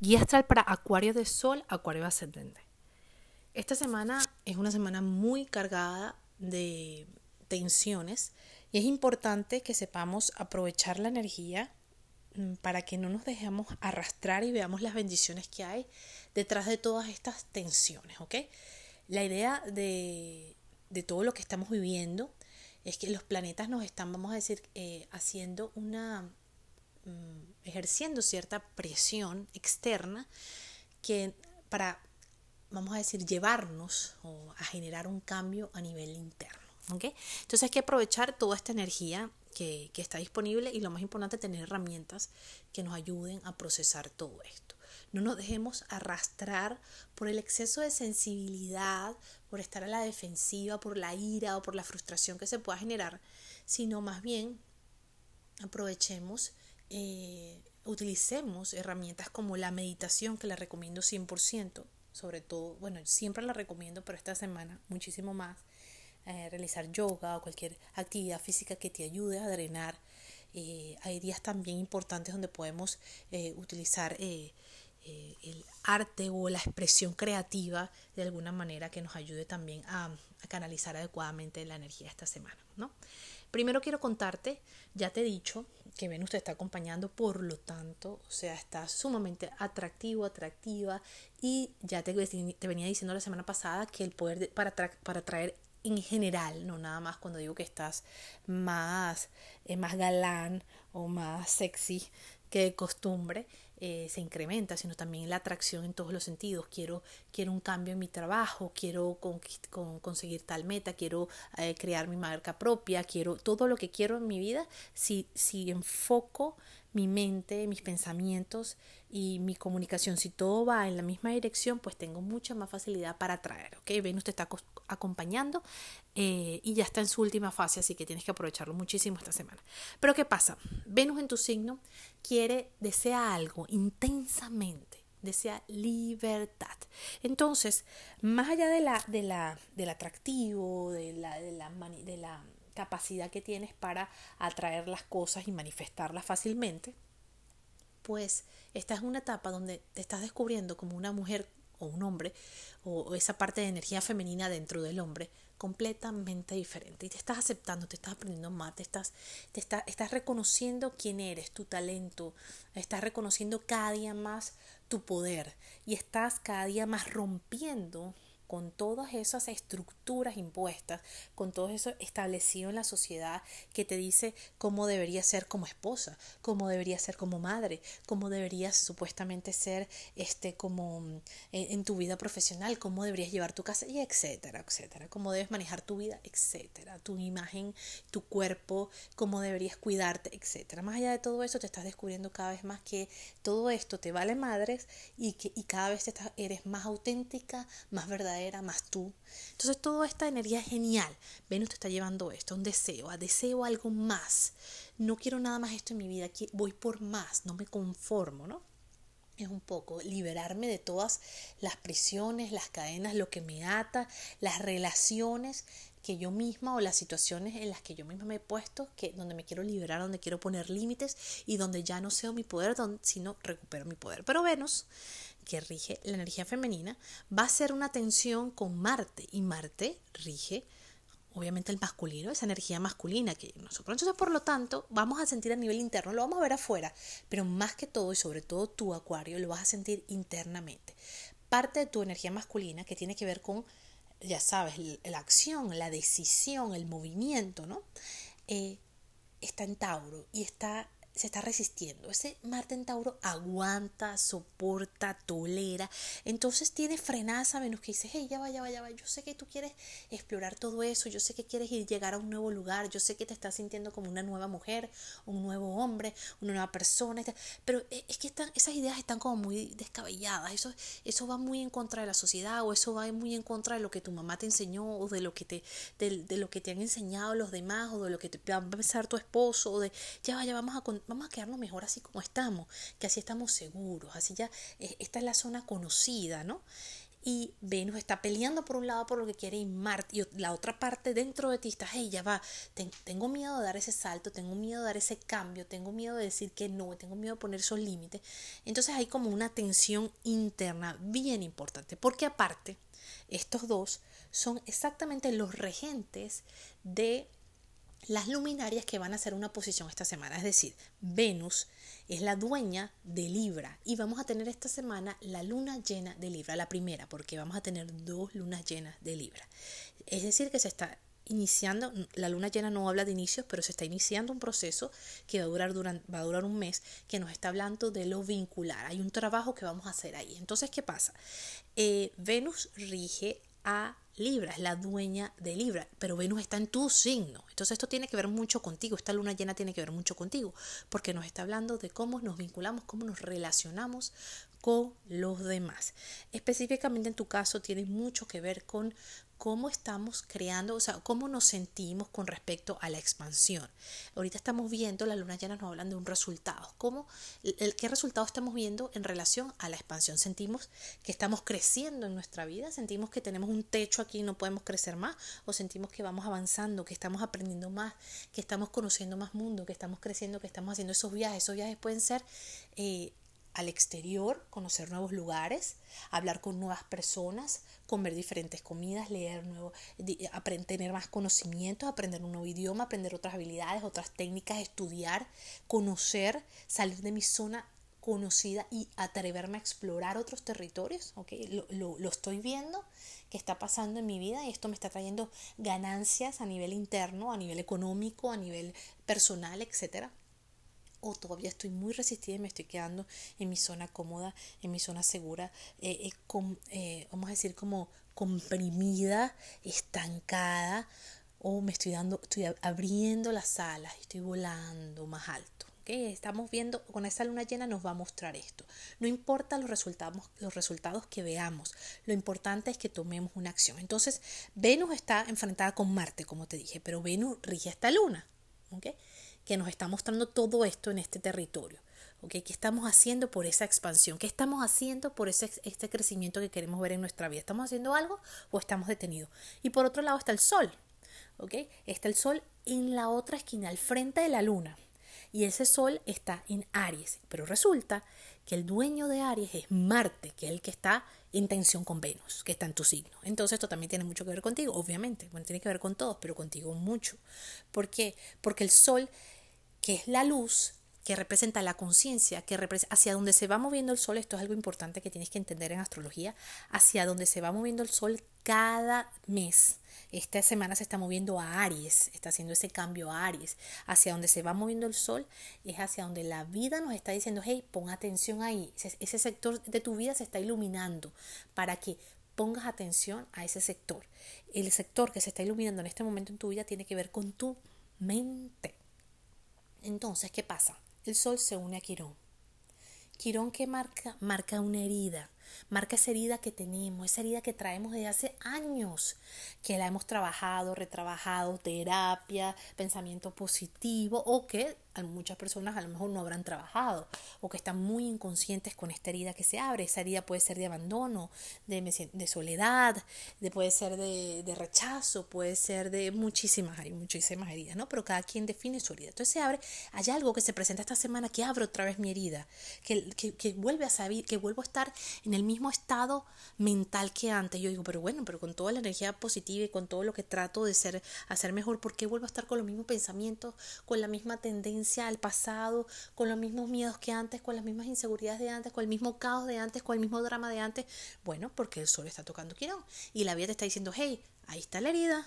Guía astral para Acuario de Sol, Acuario ascendente. Esta semana es una semana muy cargada de tensiones y es importante que sepamos aprovechar la energía mm, para que no nos dejemos arrastrar y veamos las bendiciones que hay detrás de todas estas tensiones, ¿ok? La idea de, todo lo que estamos viviendo es que los planetas nos están, vamos a decir, eh, haciendo una ejerciendo cierta presión externa que para, vamos a decir, llevarnos o a generar un cambio a nivel interno. Entonces hay que aprovechar toda esta energía que, que, está disponible y lo más importante, tener herramientas que nos ayuden a procesar todo esto. No nos dejemos arrastrar por el exceso de sensibilidad, por estar a la defensiva, por la ira o por la frustración que se pueda generar, sino más bien aprovechemos eh, utilicemos herramientas como la meditación, que la recomiendo 100%, sobre todo, bueno, siempre la recomiendo, pero esta semana muchísimo más, eh, realizar yoga o cualquier actividad física que te ayude a drenar. Eh, hay días también importantes donde podemos utilizar el arte o la expresión creativa de alguna manera que nos ayude también a, a canalizar adecuadamente la energía esta semana, ¿no? Primero quiero contarte, ya te he dicho que Venus te está acompañando, por lo tanto, o sea, está sumamente atractivo, atractiva. Y ya te, te venía diciendo la semana pasada que el poder para, para traer en general, no nada más cuando digo que estás más, eh, más galán o más sexy que de costumbre, eh, se incrementa, sino también la atracción en todos los sentidos. Quiero, quiero un cambio en mi trabajo, quiero conseguir tal meta, quiero eh, crear mi marca propia, quiero todo lo que quiero en mi vida. Si, si enfoco mi mente, mis pensamientos y mi comunicación, si todo va en la misma dirección, pues tengo mucha más facilidad para atraer, ¿ok? Venus te está acompañando eh, y ya está en su última fase, así que tienes que aprovecharlo muchísimo esta semana. Pero ¿qué pasa? Venus en tu signo quiere, desea algo intensamente, desea libertad. Entonces, más allá de la, de la, del atractivo, de la, de la, de la capacidad que tienes para atraer las cosas y manifestarlas fácilmente, pues esta es una etapa donde te estás descubriendo como una mujer o un hombre o esa parte de energía femenina dentro del hombre completamente diferente. Y te estás aceptando, te estás aprendiendo más, te estás, te está, estás reconociendo quién eres, tu talento, estás reconociendo cada día más tu poder y estás cada día más rompiendo con todas esas estructuras impuestas, con todo eso establecido en la sociedad que te dice cómo deberías ser como esposa, cómo deberías ser como madre, cómo deberías supuestamente ser este como mm, en, tu vida profesional, cómo deberías llevar tu casa y etcétera, etcétera, cómo debes manejar tu vida, etcétera, tu imagen, tu cuerpo, cómo deberías cuidarte, etcétera. Más allá de todo eso te estás descubriendo cada vez más que todo esto te vale madres y que y cada vez estás, eres más auténtica, más verdadera era más tú. Entonces toda esta energía es genial. Venus te está llevando esto, un deseo, a deseo algo más. No quiero nada más esto en mi vida, voy por más, no me conformo, ¿no? es un poco liberarme de todas las prisiones, las cadenas, lo que me ata, las relaciones que yo misma o las situaciones en las que yo misma me he puesto, que donde me quiero liberar, donde quiero poner límites y donde ya no sé mi poder, sino recupero mi poder. Pero Venus que rige la energía femenina, va a ser una tensión con Marte y Marte rige obviamente el masculino, esa energía masculina que nosotros. Entonces, por lo tanto, vamos a sentir a nivel interno, lo vamos a ver afuera, pero más que todo y sobre todo tu acuario lo vas a sentir internamente. Parte de tu energía masculina que tiene que ver con, ya sabes, la acción, la decisión, el movimiento, ¿no? Eh, está en Tauro y está se está resistiendo. Ese Marte en Tauro aguanta, soporta, tolera. Entonces tiene frenaza menos que dice, hey, ya va, ya va, ya va. Yo sé que tú quieres explorar todo eso. Yo sé que quieres ir llegar a un nuevo lugar. Yo sé que te estás sintiendo como una nueva mujer, un nuevo hombre, una nueva persona. Pero eh, es que están, esas ideas están como muy descabelladas. Eso, eso va muy en contra de la sociedad o eso va muy en contra de lo que tu mamá te enseñó o de lo que te, de, lo que te han enseñado los demás o de lo que te va a pensar tu esposo o de, ya va, ya vamos a vamos a quedarnos mejor así como estamos, que así estamos seguros, así ya eh, esta es la zona conocida, ¿no? y Venus está peleando por un lado por lo que quiere y Marte y la otra parte dentro de ti está, hey, ya va, tengo miedo de dar ese salto, tengo miedo de dar ese cambio, tengo miedo de decir que no, tengo miedo de poner esos límites. Entonces hay como una tensión interna bien importante, porque aparte, estos dos son exactamente los regentes de las luminarias que van a hacer una posición esta semana. Es decir, Venus es la dueña de Libra y vamos a tener esta semana la luna llena de Libra, la primera, porque vamos a tener dos lunas llenas de Libra. Es decir, que se está iniciando, la luna llena no habla de inicios, pero se está iniciando un proceso que va a durar, va a durar un mes, que nos está hablando de lo vincular. Hay un trabajo que vamos a hacer ahí. Entonces, ¿qué pasa? Eh, Venus rige a Libra, es la dueña de Libra, pero Venus está en tu signo. Entonces esto tiene que ver mucho contigo, esta luna llena tiene que ver mucho contigo, porque nos está hablando de cómo nos vinculamos, cómo nos relacionamos con los demás. Específicamente en tu caso tiene mucho que ver con cómo estamos creando, o sea, cómo nos sentimos con respecto a la expansión. Ahorita estamos viendo, la luna llena nos hablan de un resultado. ¿Cómo, ¿Qué resultado estamos viendo en relación a la expansión? Sentimos que estamos creciendo en nuestra vida, sentimos que tenemos un techo aquí y no podemos crecer más, o sentimos que vamos avanzando, que estamos aprendiendo más, que estamos conociendo más mundo, que estamos creciendo, que estamos haciendo esos viajes. Esos viajes pueden ser eh, al exterior, conocer nuevos lugares, hablar con nuevas personas, comer diferentes comidas, leer nuevo, aprender, tener más conocimientos, aprender un nuevo idioma, aprender otras habilidades, otras técnicas, estudiar, conocer, salir de mi zona conocida y atreverme a explorar otros territorios, ¿okay? lo, lo estoy viendo que está pasando en mi vida y esto me está trayendo ganancias a nivel interno, a nivel económico, a nivel personal, etcétera o todavía estoy muy resistida y me estoy quedando en mi zona cómoda, en mi zona segura, eh, eh, con, eh, vamos a decir como comprimida, estancada, o me estoy dando, estoy abriendo las alas, estoy volando más alto. ¿okay? Estamos viendo, con esta luna llena nos va a mostrar esto. No importa los resultados, los resultados que veamos, lo importante es que tomemos una acción. Entonces, Venus está enfrentada con Marte, como te dije, pero Venus rige esta luna. ¿okay? Que nos está mostrando todo esto en este territorio. ¿okay? ¿Qué estamos haciendo por esa expansión? ¿Qué estamos haciendo por ese, este crecimiento que queremos ver en nuestra vida? ¿Estamos haciendo algo o estamos detenidos? Y por otro lado está el Sol. ¿okay? Está el Sol en la otra esquina, al frente de la Luna. Y ese Sol está en Aries. Pero resulta que el dueño de Aries es Marte, que es el que está en tensión con Venus, que está en tu signo. Entonces esto también tiene mucho que ver contigo, obviamente. Bueno, tiene que ver con todos, pero contigo mucho. ¿Por qué? Porque el Sol que es la luz que representa la conciencia, que representa hacia donde se va moviendo el sol, esto es algo importante que tienes que entender en astrología, hacia donde se va moviendo el sol cada mes. Esta semana se está moviendo a Aries, está haciendo ese cambio a Aries. Hacia donde se va moviendo el sol es hacia donde la vida nos está diciendo, hey, pon atención ahí. Ese, sector de tu vida se está iluminando para que pongas atención a ese sector. El sector que se está iluminando en este momento en tu vida tiene que ver con tu mente. Entonces, ¿qué pasa? El Sol se une a Quirón. Quirón que marca, marca una herida, marca esa herida que tenemos, esa herida que traemos desde hace años, que la hemos trabajado, retrabajado, terapia, pensamiento positivo, o que muchas personas a lo mejor no habrán trabajado, o que están muy inconscientes con esta herida que se abre. Esa herida puede ser de abandono, de, de soledad, de, puede ser de, rechazo, puede ser de muchísimas, hay muchísimas heridas, ¿no? Pero cada quien define su herida. Entonces se abre, hay algo que se presenta esta semana que abre otra vez mi herida, que, que, que vuelve a saber, que vuelvo a estar en el mismo estado mental que antes. Yo digo, pero bueno, pero con toda la energía positiva y con todo lo que trato de ser, hacer mejor, ¿por qué vuelvo a estar con los mismos pensamientos, con la misma tendencia al pasado, con los mismos miedos que antes, con las mismas inseguridades de antes, con el mismo caos de antes, con el mismo drama de antes? Bueno, porque el sol está tocando Quirón y la vida te está diciendo, hey, ahí está la herida,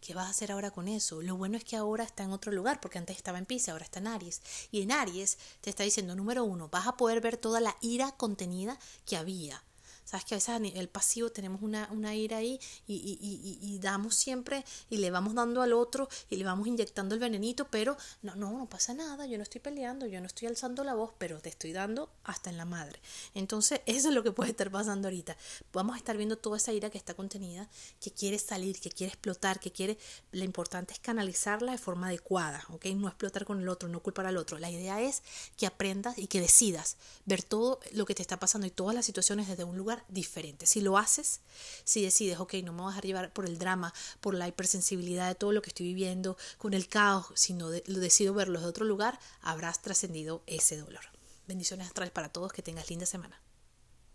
¿Qué vas a hacer ahora con eso? Lo bueno es que ahora está en otro lugar, porque antes estaba en Pisces, ahora está en Aries. Y en Aries te está diciendo, número uno, vas a poder ver toda la ira contenida que había. Sabes que a veces a nivel pasivo tenemos una, una ira ahí y, y, y, y, damos siempre y le vamos dando al otro y le vamos inyectando el venenito, pero no, no, no pasa nada, yo no estoy peleando, yo no estoy alzando la voz, pero te estoy dando hasta en la madre. Entonces, eso es lo que puede estar pasando ahorita. Vamos a estar viendo toda esa ira que está contenida, que quiere salir, que quiere explotar, que quiere, lo importante es canalizarla de forma adecuada, ¿ok? No explotar con el otro, no culpar al otro. La idea es que aprendas y que decidas ver todo lo que te está pasando y todas las situaciones desde un lugar diferente. Si lo haces, si decides, ok, no me voy a llevar por el drama, por la hipersensibilidad de todo lo que estoy viviendo, con el caos, sino lo decido verlo de otro lugar, habrás trascendido ese dolor. Bendiciones astrales para todos, que tengas linda semana.